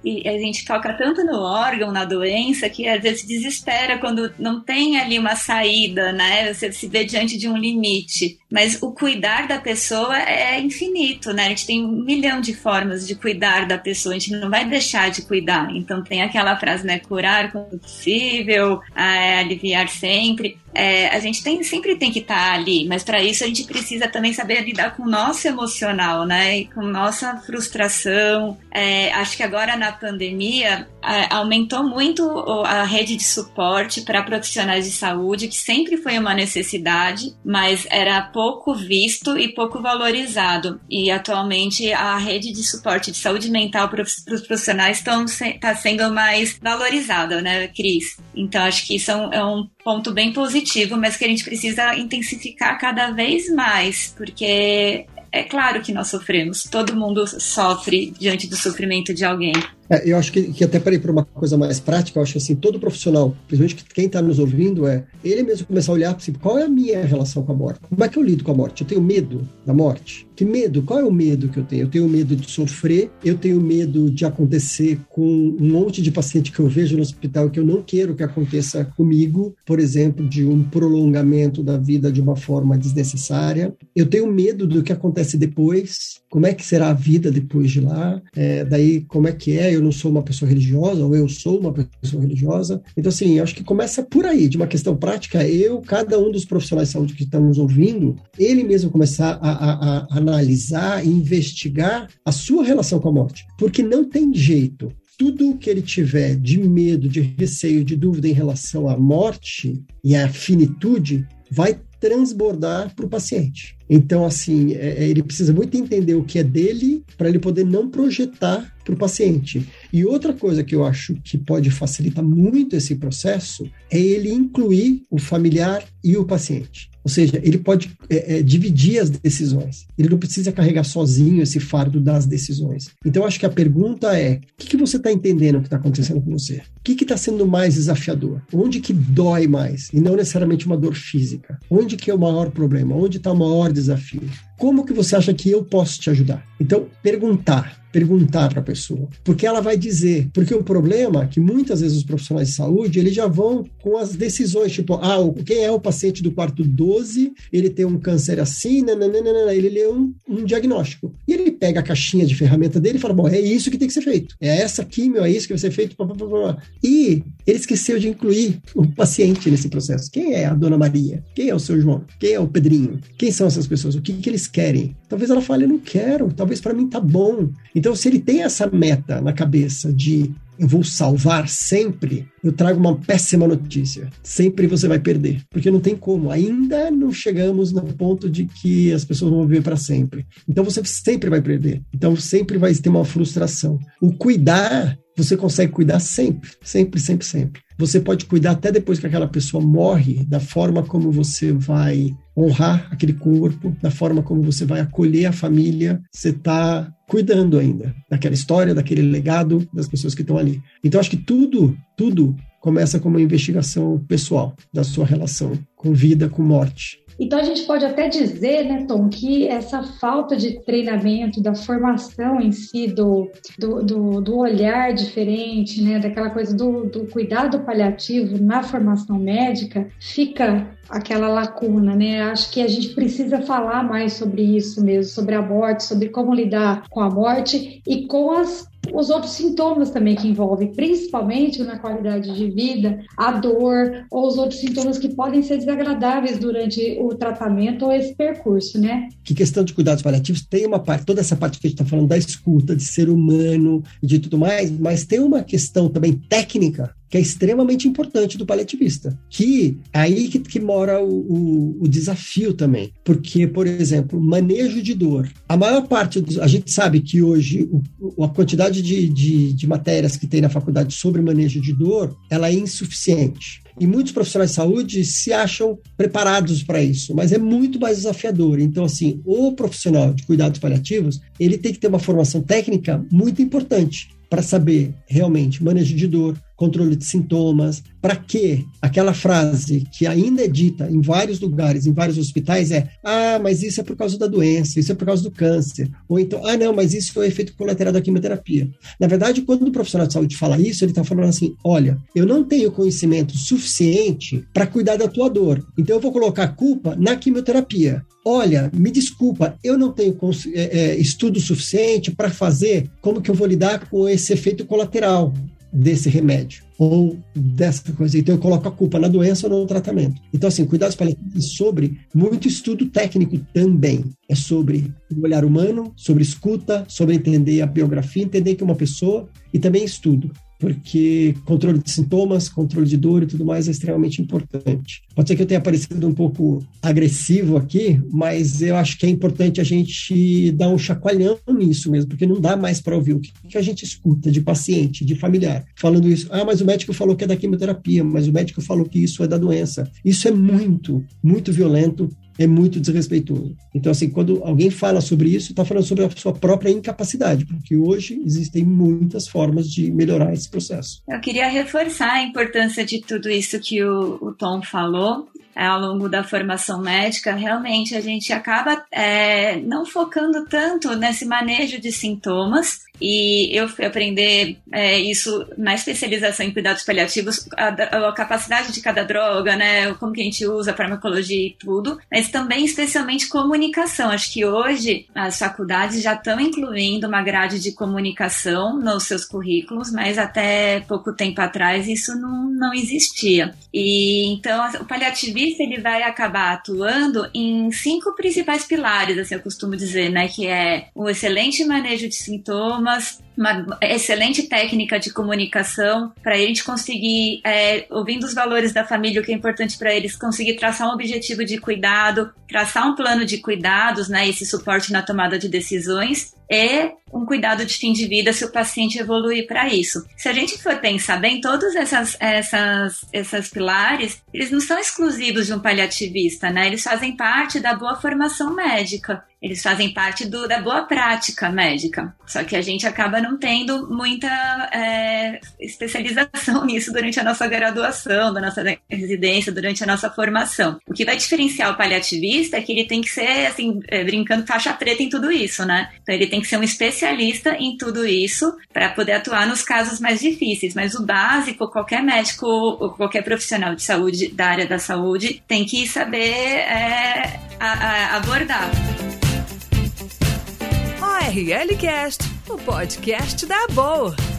E a gente toca tanto no órgão, na doença, que às vezes desespera quando não tem ali uma saída, né? Você se vê diante de um limite. Mas o cuidar da pessoa é infinito, né? A gente tem um milhão de formas de cuidar da pessoa, a gente não vai deixar de cuidar. Então tem aquela frase, né? Curar quando possível, é, aliviar sempre é, a gente tem, sempre tem que estar tá ali, mas para isso a gente precisa também saber lidar com o nosso emocional, né? E com nossa frustração. É, acho que agora na pandemia é, aumentou muito a rede de suporte para profissionais de saúde, que sempre foi uma necessidade, mas era pouco visto e pouco valorizado. E atualmente a rede de suporte de saúde mental para os profissionais está sendo mais valorizada, né, Cris? Então acho que isso é um, é um ponto bem positivo, mas que a gente precisa intensificar cada vez mais, porque é claro que nós sofremos, todo mundo sofre diante do sofrimento de alguém. É, eu acho que, que até para ir para uma coisa mais prática, eu acho assim, todo profissional, principalmente quem está nos ouvindo, é ele mesmo começar a olhar assim, qual é a minha relação com a morte? Como é que eu lido com a morte? Eu tenho medo da morte? Que medo? Qual é o medo que eu tenho? Eu tenho medo de sofrer, eu tenho medo de acontecer com um monte de paciente que eu vejo no hospital que eu não quero que aconteça comigo, por exemplo, de um prolongamento da vida de uma forma desnecessária. Eu tenho medo do que acontece depois, como é que será a vida depois de lá, é, daí como é que é, eu não sou uma pessoa religiosa, ou eu sou uma pessoa religiosa. Então, assim, acho que começa por aí, de uma questão prática, eu, cada um dos profissionais de saúde que estamos ouvindo, ele mesmo começar a, a, a analisar e investigar a sua relação com a morte. Porque não tem jeito tudo que ele tiver de medo, de receio, de dúvida em relação à morte e à finitude, vai transbordar para o paciente. Então, assim, é, é, ele precisa muito entender o que é dele para ele poder não projetar para o paciente. E outra coisa que eu acho que pode facilitar muito esse processo é ele incluir o familiar e o paciente. Ou seja, ele pode é, é, dividir as decisões. Ele não precisa carregar sozinho esse fardo das decisões. Então, acho que a pergunta é: o que, que você está entendendo que está acontecendo com você? O que está sendo mais desafiador? Onde que dói mais? E não necessariamente uma dor física. Onde que é o maior problema? Onde está o maior desafio? Como que você acha que eu posso te ajudar? Então, perguntar, perguntar para a pessoa, porque ela vai dizer. Porque o problema é que muitas vezes os profissionais de saúde, eles já vão com as decisões, tipo, ah, quem é o paciente do quarto 12, ele tem um câncer assim, nananana, ele lê um, um diagnóstico. E ele pega a caixinha de ferramenta dele e fala, bom, é isso que tem que ser feito. É essa químio, é isso que vai ser feito. Blá, blá, blá. E ele esqueceu de incluir o paciente nesse processo. Quem é a dona Maria? Quem é o seu João? Quem é o Pedrinho? Quem são essas pessoas? O que, que eles querem. Talvez ela fale, eu não quero, talvez para mim tá bom. Então, se ele tem essa meta na cabeça de eu vou salvar sempre, eu trago uma péssima notícia. Sempre você vai perder, porque não tem como. Ainda não chegamos no ponto de que as pessoas vão viver para sempre. Então você sempre vai perder. Então sempre vai ter uma frustração. O cuidar, você consegue cuidar sempre, sempre, sempre, sempre. Você pode cuidar até depois que aquela pessoa morre, da forma como você vai honrar aquele corpo, da forma como você vai acolher a família, você está cuidando ainda daquela história, daquele legado das pessoas que estão ali. Então acho que tudo, tudo começa com uma investigação pessoal da sua relação com vida, com morte. Então a gente pode até dizer, né, Tom, que essa falta de treinamento, da formação em si, do, do, do, do olhar diferente, né, daquela coisa do, do cuidado paliativo na formação médica, fica aquela lacuna, né? Acho que a gente precisa falar mais sobre isso mesmo, sobre a morte, sobre como lidar com a morte e com as os outros sintomas também que envolvem, principalmente na qualidade de vida, a dor ou os outros sintomas que podem ser desagradáveis durante o tratamento ou esse percurso, né? Que questão de cuidados paliativos tem uma parte, toda essa parte que a gente está falando da escuta, de ser humano e de tudo mais, mas tem uma questão também técnica que é extremamente importante do paliativista. Que é aí que, que mora o, o, o, desafio também. Porque, por exemplo, manejo de dor. A maior parte, dos, a gente sabe que hoje o, a quantidade de, de, de matérias que tem na faculdade sobre manejo de dor, ela é insuficiente. E muitos profissionais de saúde se acham preparados para isso, mas é muito mais desafiador. Então, assim, o profissional de cuidados paliativos, ele tem que ter uma formação técnica muito importante para saber realmente manejo de dor, controle de sintomas. Para que aquela frase que ainda é dita em vários lugares, em vários hospitais, é: ah, mas isso é por causa da doença, isso é por causa do câncer. Ou então, ah, não, mas isso foi efeito colateral da quimioterapia. Na verdade, quando o profissional de saúde fala isso, ele está falando assim: olha, eu não tenho conhecimento suficiente para cuidar da tua dor, então eu vou colocar a culpa na quimioterapia. Olha, me desculpa, eu não tenho é, é, estudo suficiente para fazer como que eu vou lidar com esse efeito colateral desse remédio ou dessa coisa. Então eu coloco a culpa na doença ou no tratamento. Então, assim, cuidados paliativos é sobre muito estudo técnico também. É sobre o olhar humano, sobre escuta, sobre entender a biografia, entender que uma pessoa e também estudo porque controle de sintomas, controle de dor e tudo mais é extremamente importante. Pode ser que eu tenha parecido um pouco agressivo aqui, mas eu acho que é importante a gente dar um chacoalhão nisso mesmo, porque não dá mais para ouvir o que a gente escuta de paciente, de familiar, falando isso. Ah, mas o médico falou que é da quimioterapia, mas o médico falou que isso é da doença. Isso é muito, muito violento é muito desrespeitoso. Então, assim, quando alguém fala sobre isso, está falando sobre a sua própria incapacidade, porque hoje existem muitas formas de melhorar esse processo. Eu queria reforçar a importância de tudo isso que o, o Tom falou. É, ao longo da formação médica, realmente a gente acaba é, não focando tanto nesse manejo de sintomas e eu fui aprender é, isso na especialização em cuidados paliativos, a, a, capacidade de cada droga, né, como que a gente usa, a farmacologia e tudo, mas também especialmente comunicação. Acho que hoje as faculdades já estão incluindo uma grade de comunicação nos seus currículos, mas até pouco tempo atrás isso não, não existia. E então o paliativista ele vai acabar atuando em cinco principais pilares, assim eu costumo dizer, né, que é o excelente manejo de sintomas, uma excelente técnica de comunicação para a gente conseguir, é, ouvindo os valores da família, o que é importante para eles, conseguir traçar um objetivo de cuidado, traçar um plano de cuidados, né, esse suporte na tomada de decisões e um cuidado de fim de vida se o paciente evoluir para isso. Se a gente for pensar bem, todos essas, essas, essas pilares, eles não são exclusivos de um paliativista, né? Eles fazem parte da boa formação médica, eles fazem parte do, da boa prática médica. Só que a gente acaba não tendo muita é, especialização (laughs) nisso durante a nossa graduação, da nossa residência, durante a nossa formação. O que vai diferenciar o paliativista é que ele tem que ser, assim, é, brincando faixa preta em tudo isso, né? Então ele tem que ser um especialista em tudo isso para poder atuar nos casos mais difíceis. Mas o básico, qualquer médico ou qualquer profissional de saúde, da área da saúde, tem que saber é, a, a abordar. ORL Cast, o podcast da Boa.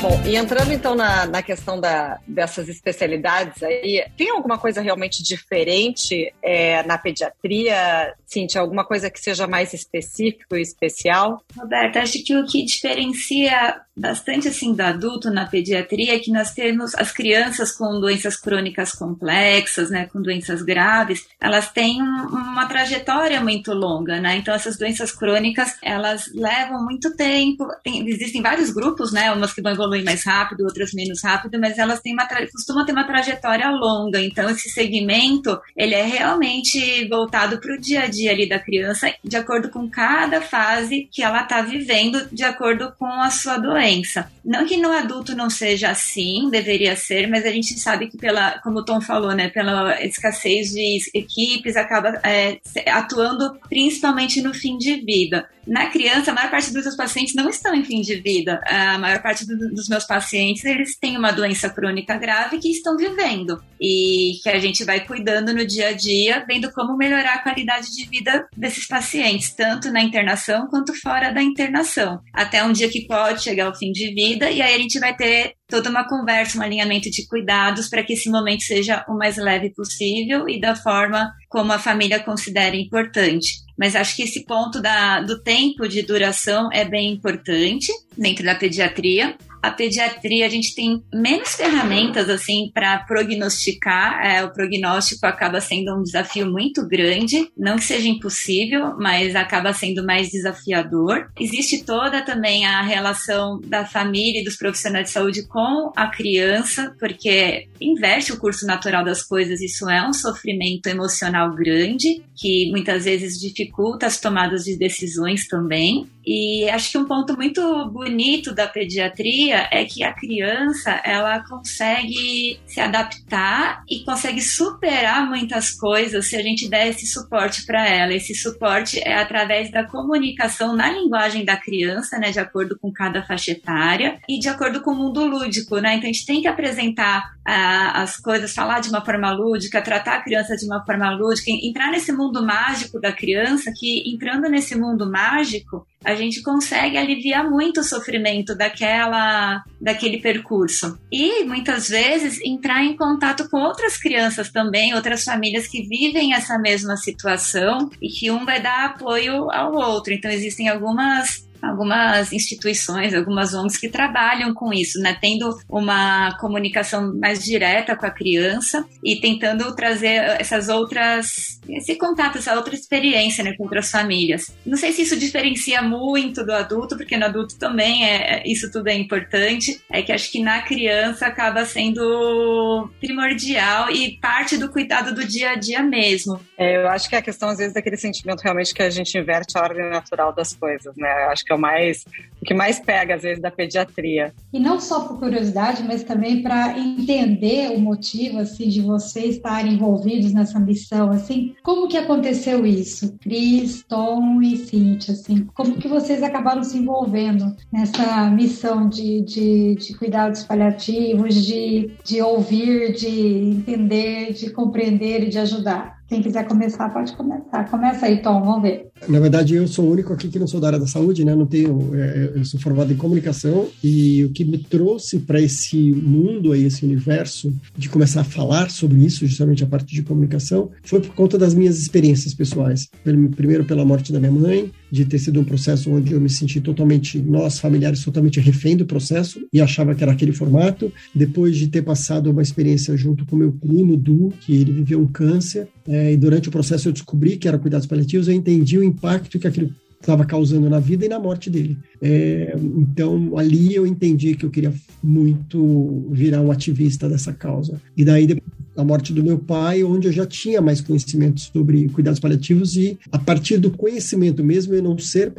Bom, e entrando então na, na questão da, dessas especialidades aí, tem alguma coisa realmente diferente é, na pediatria, Cintia? Alguma coisa que seja mais específico e especial? Roberta, acho que o que diferencia bastante assim do adulto na pediatria é que nós temos as crianças com doenças crônicas complexas, né, com doenças graves, elas têm um, uma trajetória muito longa, né? Então essas doenças crônicas, elas levam muito tempo. Tem, existem vários grupos, né, umas que vão evoluir mais rápido, outras menos rápido, mas elas têm uma costumam ter uma trajetória longa. Então esse segmento, ele é realmente voltado para o dia a dia ali da criança, de acordo com cada fase que ela está vivendo, de acordo com a sua doença doença. Não que no adulto não seja assim, deveria ser, mas a gente sabe que pela, como o Tom falou, né, pela escassez de equipes, acaba é, atuando principalmente no fim de vida. Na criança, a maior parte dos seus pacientes não estão em fim de vida. A maior parte do, dos meus pacientes, eles têm uma doença crônica grave que estão vivendo e que a gente vai cuidando no dia a dia, vendo como melhorar a qualidade de vida desses pacientes, tanto na internação quanto fora da internação, até um dia que pode chegar ao fim de vida e aí a gente vai ter toda uma conversa, um alinhamento de cuidados para que esse momento seja o mais leve possível e da forma como a família considera importante. Mas acho que esse ponto da, do tempo de duração é bem importante dentro da pediatria a pediatria a gente tem menos ferramentas assim para prognosticar. É, o prognóstico acaba sendo um desafio muito grande, não que seja impossível, mas acaba sendo mais desafiador. Existe toda também a relação da família e dos profissionais de saúde com a criança, porque inverte o curso natural das coisas. Isso é um sofrimento emocional grande que muitas vezes dificulta as tomadas de decisões também. E acho que um ponto muito bonito da pediatria é que a criança ela consegue se adaptar e consegue superar muitas coisas se a gente der esse suporte para ela. Esse suporte é através da comunicação na linguagem da criança, né, de acordo com cada faixa etária e de acordo com o mundo lúdico, né? Então a gente tem que apresentar ah, as coisas, falar de uma forma lúdica, tratar a criança de uma forma lúdica, entrar nesse mundo mágico da criança, que entrando nesse mundo mágico, a gente consegue aliviar muito o sofrimento daquela, daquele percurso. E muitas vezes entrar em contato com outras crianças também, outras famílias que vivem essa mesma situação e que um vai dar apoio ao outro. Então existem algumas algumas instituições, algumas ONGs que trabalham com isso, né? Tendo uma comunicação mais direta com a criança e tentando trazer essas outras, esse contato, essa outra experiência, né, com outras famílias. Não sei se isso diferencia muito do adulto, porque no adulto também é, é isso tudo é importante. É que acho que na criança acaba sendo primordial e parte do cuidado do dia a dia mesmo. É, eu acho que a questão às vezes é aquele sentimento realmente que a gente inverte a ordem natural das coisas, né? Eu acho que é o mais o que mais pega às vezes da pediatria. E não só por curiosidade, mas também para entender o motivo assim de vocês estarem envolvidos nessa missão, assim, como que aconteceu isso? Cris, Tom e Cintia, assim, como que vocês acabaram se envolvendo nessa missão de, de, de cuidados paliativos, de, de ouvir, de entender, de compreender e de ajudar? Quem quiser começar, pode começar. Começa aí, Tom, vamos ver. Na verdade, eu sou o único aqui que não sou da área da saúde, né? Não tenho, é, eu sou formado em comunicação e o que me trouxe para esse mundo aí, esse universo, de começar a falar sobre isso, justamente a parte de comunicação, foi por conta das minhas experiências pessoais. Primeiro pela morte da minha mãe, de ter sido um processo onde eu me senti totalmente, nós familiares, totalmente refém do processo e achava que era aquele formato. Depois de ter passado uma experiência junto com meu primo, Du, que ele viveu um câncer, é, e durante o processo eu descobri que era cuidados paliativos, eu entendi o impacto que aquilo estava causando na vida e na morte dele. É, então, ali eu entendi que eu queria muito virar um ativista dessa causa. E daí, depois da morte do meu pai, onde eu já tinha mais conhecimento sobre cuidados paliativos e a partir do conhecimento mesmo, eu não ser,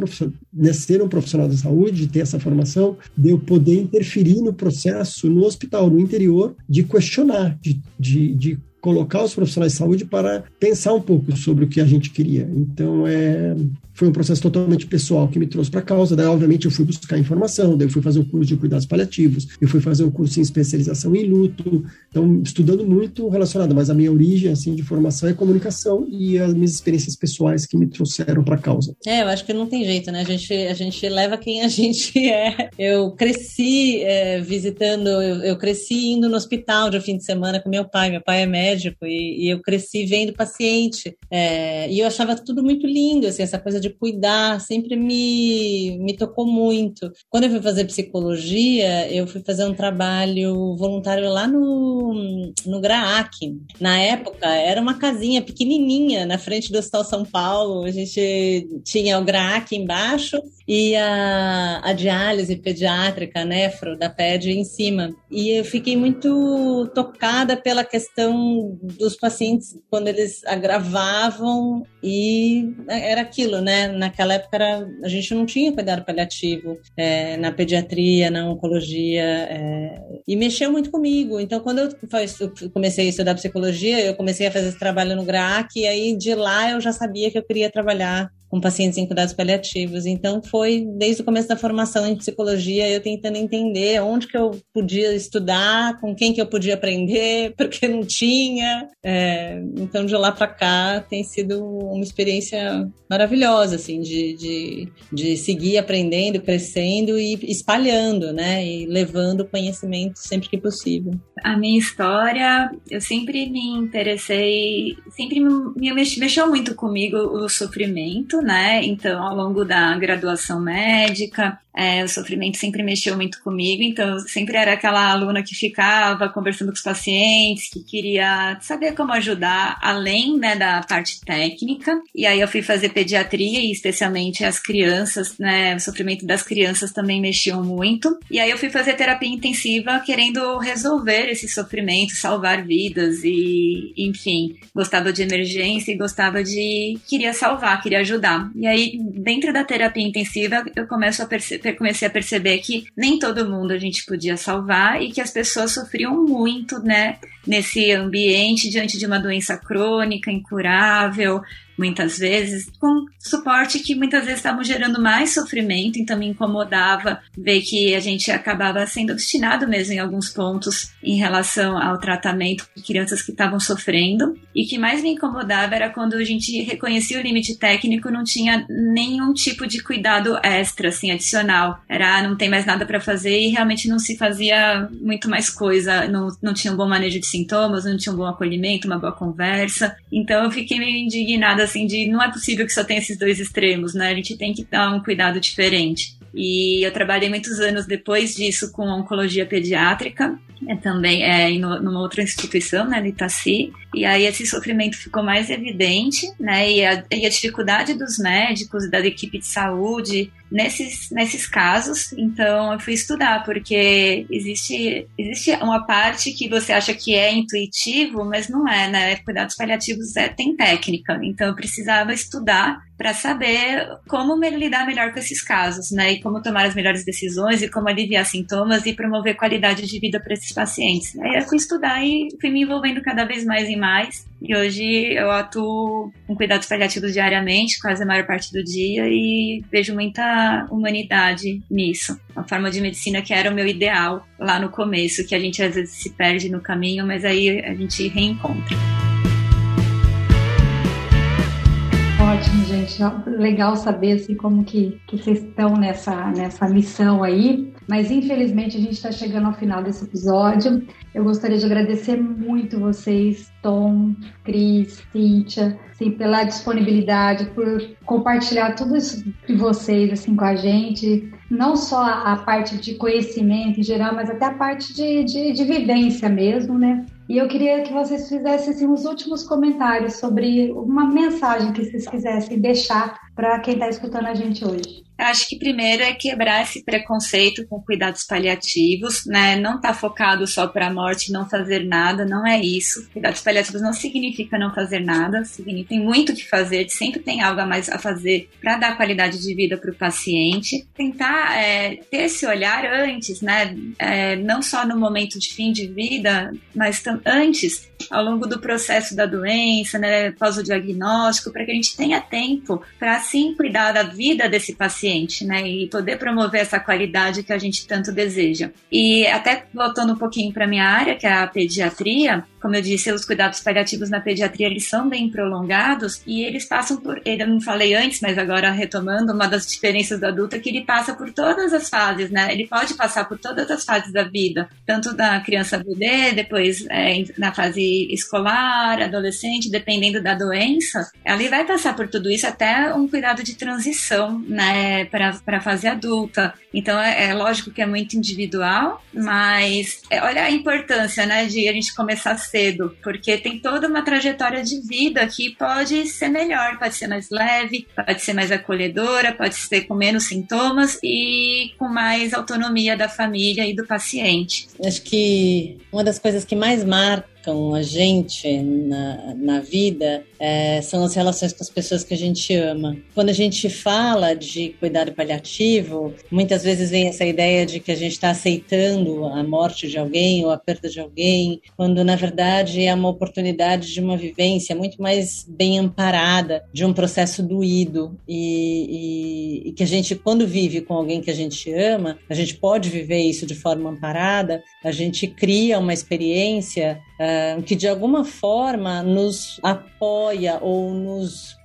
né, ser um profissional da saúde, ter essa formação, de eu poder interferir no processo no hospital, no interior, de questionar, de, de, de colocar os profissionais de saúde para pensar um pouco sobre o que a gente queria. Então, é, foi um processo totalmente pessoal que me trouxe para a causa. Daí, obviamente, eu fui buscar informação, daí eu fui fazer um curso de cuidados paliativos, eu fui fazer um curso em especialização em luto. Então, estudando muito relacionado, mas a minha origem, assim, de formação é comunicação e as minhas experiências pessoais que me trouxeram para a causa. É, eu acho que não tem jeito, né? A gente, a gente leva quem a (laughs) gente é. Eu cresci é, visitando, eu, eu, cresci indo no hospital de fim de semana com meu pai. Meu pai é médico e, e eu cresci vendo paciente. É, e eu achava tudo muito lindo, assim, essa coisa de de cuidar sempre me, me tocou muito. Quando eu fui fazer psicologia, eu fui fazer um trabalho voluntário lá no, no GRAAC. Na época, era uma casinha pequenininha na frente do Hospital São Paulo. A gente tinha o GRAAC embaixo e a, a diálise pediátrica, a nefro da PED em cima. E eu fiquei muito tocada pela questão dos pacientes quando eles agravavam e era aquilo, né? Naquela época era, a gente não tinha cuidado paliativo é, na pediatria, na oncologia é, e mexeu muito comigo. Então, quando eu, eu comecei a estudar psicologia, eu comecei a fazer esse trabalho no GRAC e aí de lá eu já sabia que eu queria trabalhar com pacientes em cuidados paliativos. Então foi desde o começo da formação em psicologia eu tentando entender onde que eu podia estudar, com quem que eu podia aprender, (laughs) porque não tinha. É, então de lá para cá tem sido uma experiência maravilhosa, assim, de, de, de seguir aprendendo, crescendo e espalhando, né, e levando conhecimento sempre que possível. A minha história, eu sempre me interessei, sempre me mexeu muito comigo o sofrimento né? Então, ao longo da graduação médica, é, o sofrimento sempre mexeu muito comigo, então eu sempre era aquela aluna que ficava conversando com os pacientes, que queria saber como ajudar, além né, da parte técnica. E aí eu fui fazer pediatria e especialmente as crianças, né? O sofrimento das crianças também mexeu muito. E aí eu fui fazer terapia intensiva querendo resolver esse sofrimento, salvar vidas e, enfim, gostava de emergência e gostava de queria salvar, queria ajudar. E aí dentro da terapia intensiva eu começo a perceber comecei a perceber que nem todo mundo a gente podia salvar e que as pessoas sofriam muito, né, nesse ambiente diante de uma doença crônica, incurável, muitas vezes, com suporte que muitas vezes estavam gerando mais sofrimento, então me incomodava ver que a gente acabava sendo obstinado mesmo em alguns pontos em relação ao tratamento de crianças que estavam sofrendo. E que mais me incomodava era quando a gente reconhecia o limite técnico, não tinha nenhum tipo de cuidado extra, assim, adicional. Era, ah, não tem mais nada para fazer e realmente não se fazia muito mais coisa, não, não tinha um bom manejo de sintomas, não tinha um bom acolhimento, uma boa conversa. Então eu fiquei meio indignada assim, de não é possível que só tenha esses dois extremos, né? A gente tem que dar um cuidado diferente. E eu trabalhei muitos anos depois disso com oncologia pediátrica, é, também é, em numa outra instituição, né, no Itaci. E aí esse sofrimento ficou mais evidente, né? E a, e a dificuldade dos médicos, da equipe de saúde, nesses, nesses casos. Então, eu fui estudar, porque existe, existe uma parte que você acha que é intuitivo, mas não é, né? Cuidados paliativos é, tem técnica. Então, eu precisava estudar para saber como lidar melhor com esses casos, né? E como tomar as melhores decisões e como aliviar sintomas e promover qualidade de vida para esses pacientes. Aí eu fui estudar e fui me envolvendo cada vez mais e mais. E hoje eu atuo com cuidados paliativos diariamente, quase a maior parte do dia, e vejo muita humanidade nisso. Uma forma de medicina que era o meu ideal lá no começo, que a gente às vezes se perde no caminho, mas aí a gente reencontra. Ótimo, gente. Legal saber assim, como que, que vocês estão nessa, nessa missão aí. Mas infelizmente a gente está chegando ao final desse episódio. Eu gostaria de agradecer muito vocês, Tom, Cris, Cíntia, assim, pela disponibilidade, por compartilhar tudo isso de vocês assim, com a gente. Não só a parte de conhecimento em geral, mas até a parte de, de, de vivência mesmo, né? E eu queria que vocês fizessem assim, os últimos comentários sobre uma mensagem que vocês quisessem deixar para quem está escutando a gente hoje. Acho que primeiro é quebrar esse preconceito com cuidados paliativos, né? Não tá focado só para a morte, não fazer nada, não é isso. Cuidados paliativos não significa não fazer nada, significa tem muito que fazer, sempre tem algo a mais a fazer para dar qualidade de vida para o paciente. Tentar é, ter esse olhar antes, né? É, não só no momento de fim de vida, mas antes, ao longo do processo da doença, né? Pós o diagnóstico, para que a gente tenha tempo para sim cuidar da vida desse paciente, né? E poder promover essa qualidade que a gente tanto deseja. E até voltando um pouquinho para minha área, que é a pediatria, como eu disse, os cuidados paliativos na pediatria eles são bem prolongados e eles passam por, eu não falei antes, mas agora retomando, uma das diferenças do adulto é que ele passa por todas as fases, né? Ele pode passar por todas as fases da vida, tanto da criança bebê, depois é, na fase escolar, adolescente, dependendo da doença, ele vai passar por tudo isso até um cuidado de transição, né, para a fase adulta. Então é, é, lógico que é muito individual, mas é, olha a importância, né, de a gente começar cedo, porque tem toda uma trajetória de vida que pode ser melhor, pode ser mais leve, pode ser mais acolhedora, pode ser com menos sintomas e com mais autonomia da família e do paciente. Acho que uma das coisas que mais marca marcam a gente na, na vida é, são as relações com as pessoas que a gente ama. Quando a gente fala de cuidado paliativo, muitas vezes vem essa ideia de que a gente está aceitando a morte de alguém ou a perda de alguém, quando na verdade é uma oportunidade de uma vivência muito mais bem amparada, de um processo doído e, e, e que a gente, quando vive com alguém que a gente ama, a gente pode viver isso de forma amparada, a gente cria uma experiência uh, que de alguma forma nos apoia ou nos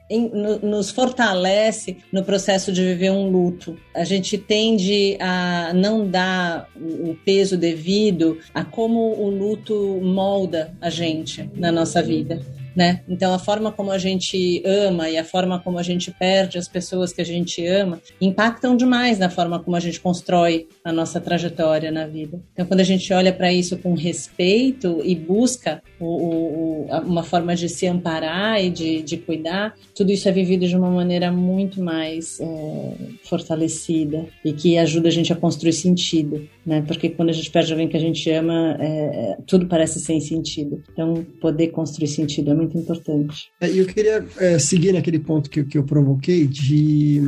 nos fortalece no processo de viver um luto. A gente tende a não dar o peso devido a como o luto molda a gente na nossa vida né? Então a forma como a gente ama e a forma como a gente perde as pessoas que a gente ama impactam demais na forma como a gente constrói a nossa trajetória na vida. Então quando a gente olha para isso com respeito e busca o, o, uma forma de se amparar e de, de cuidar, tudo isso é vivido de uma maneira muito mais é, fortalecida e que ajuda a gente a construir sentido, né? Porque quando a gente perde alguém que a gente ama, é, é tudo parece sem sentido. Então poder construir sentido é muito importante. É, eu queria é, seguir naquele ponto que, que eu provoquei de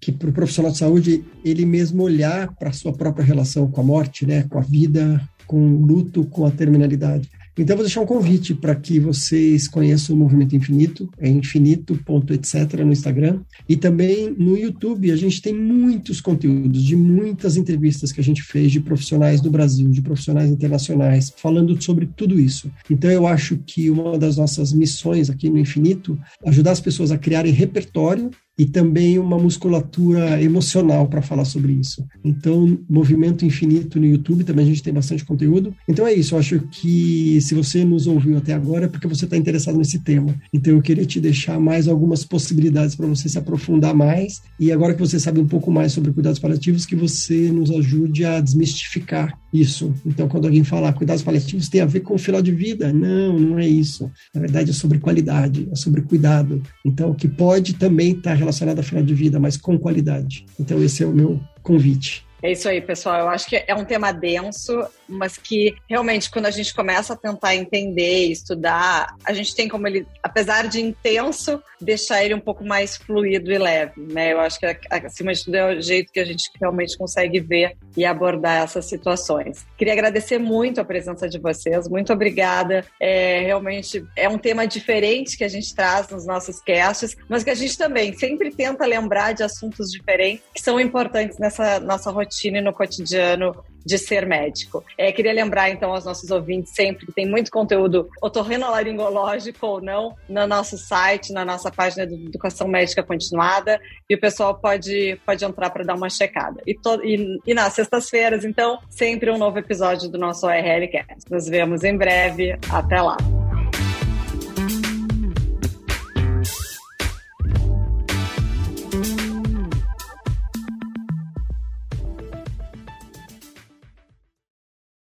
que para o profissional de saúde ele mesmo olhar para a sua própria relação com a morte, né, com a vida, com o luto, com a terminalidade. Então, vou deixar um convite para que vocês conheçam o Movimento Infinito, é infinito.etc. no Instagram. E também no YouTube, a gente tem muitos conteúdos de muitas entrevistas que a gente fez de profissionais do Brasil, de profissionais internacionais, falando sobre tudo isso. Então, eu acho que uma das nossas missões aqui no Infinito é ajudar as pessoas a criarem repertório e também uma musculatura emocional para falar sobre isso. Então, Movimento Infinito no YouTube, também a gente tem bastante conteúdo. Então é isso, eu acho que se você nos ouviu até agora é porque você está interessado nesse tema. Então eu queria te deixar mais algumas possibilidades para você se aprofundar mais e agora que você sabe um pouco mais sobre cuidados paliativos, que você nos ajude a desmistificar isso. Então, quando alguém fala cuidados paliativos tem a ver com o final de vida, não, não é isso. Na verdade, é sobre qualidade, é sobre cuidado. Então, que pode também estar relacionado ao final de vida, mas com qualidade. Então, esse é o meu convite. É isso aí, pessoal. Eu acho que é um tema denso, mas que realmente, quando a gente começa a tentar entender, estudar, a gente tem como ele, apesar de intenso, deixar ele um pouco mais fluido e leve, né? Eu acho que, acima de tudo, é o jeito que a gente realmente consegue ver e abordar essas situações. Queria agradecer muito a presença de vocês, muito obrigada. É, realmente é um tema diferente que a gente traz nos nossos casts, mas que a gente também sempre tenta lembrar de assuntos diferentes que são importantes nessa nossa rotina e no cotidiano de ser médico. É, queria lembrar, então, aos nossos ouvintes sempre que tem muito conteúdo otorrinolaringológico ou não no nosso site, na nossa página de Educação Médica Continuada, e o pessoal pode, pode entrar para dar uma checada. E, to, e, e nas sextas-feiras, então, sempre um novo episódio do nosso ORLcast. Nos vemos em breve. Até lá!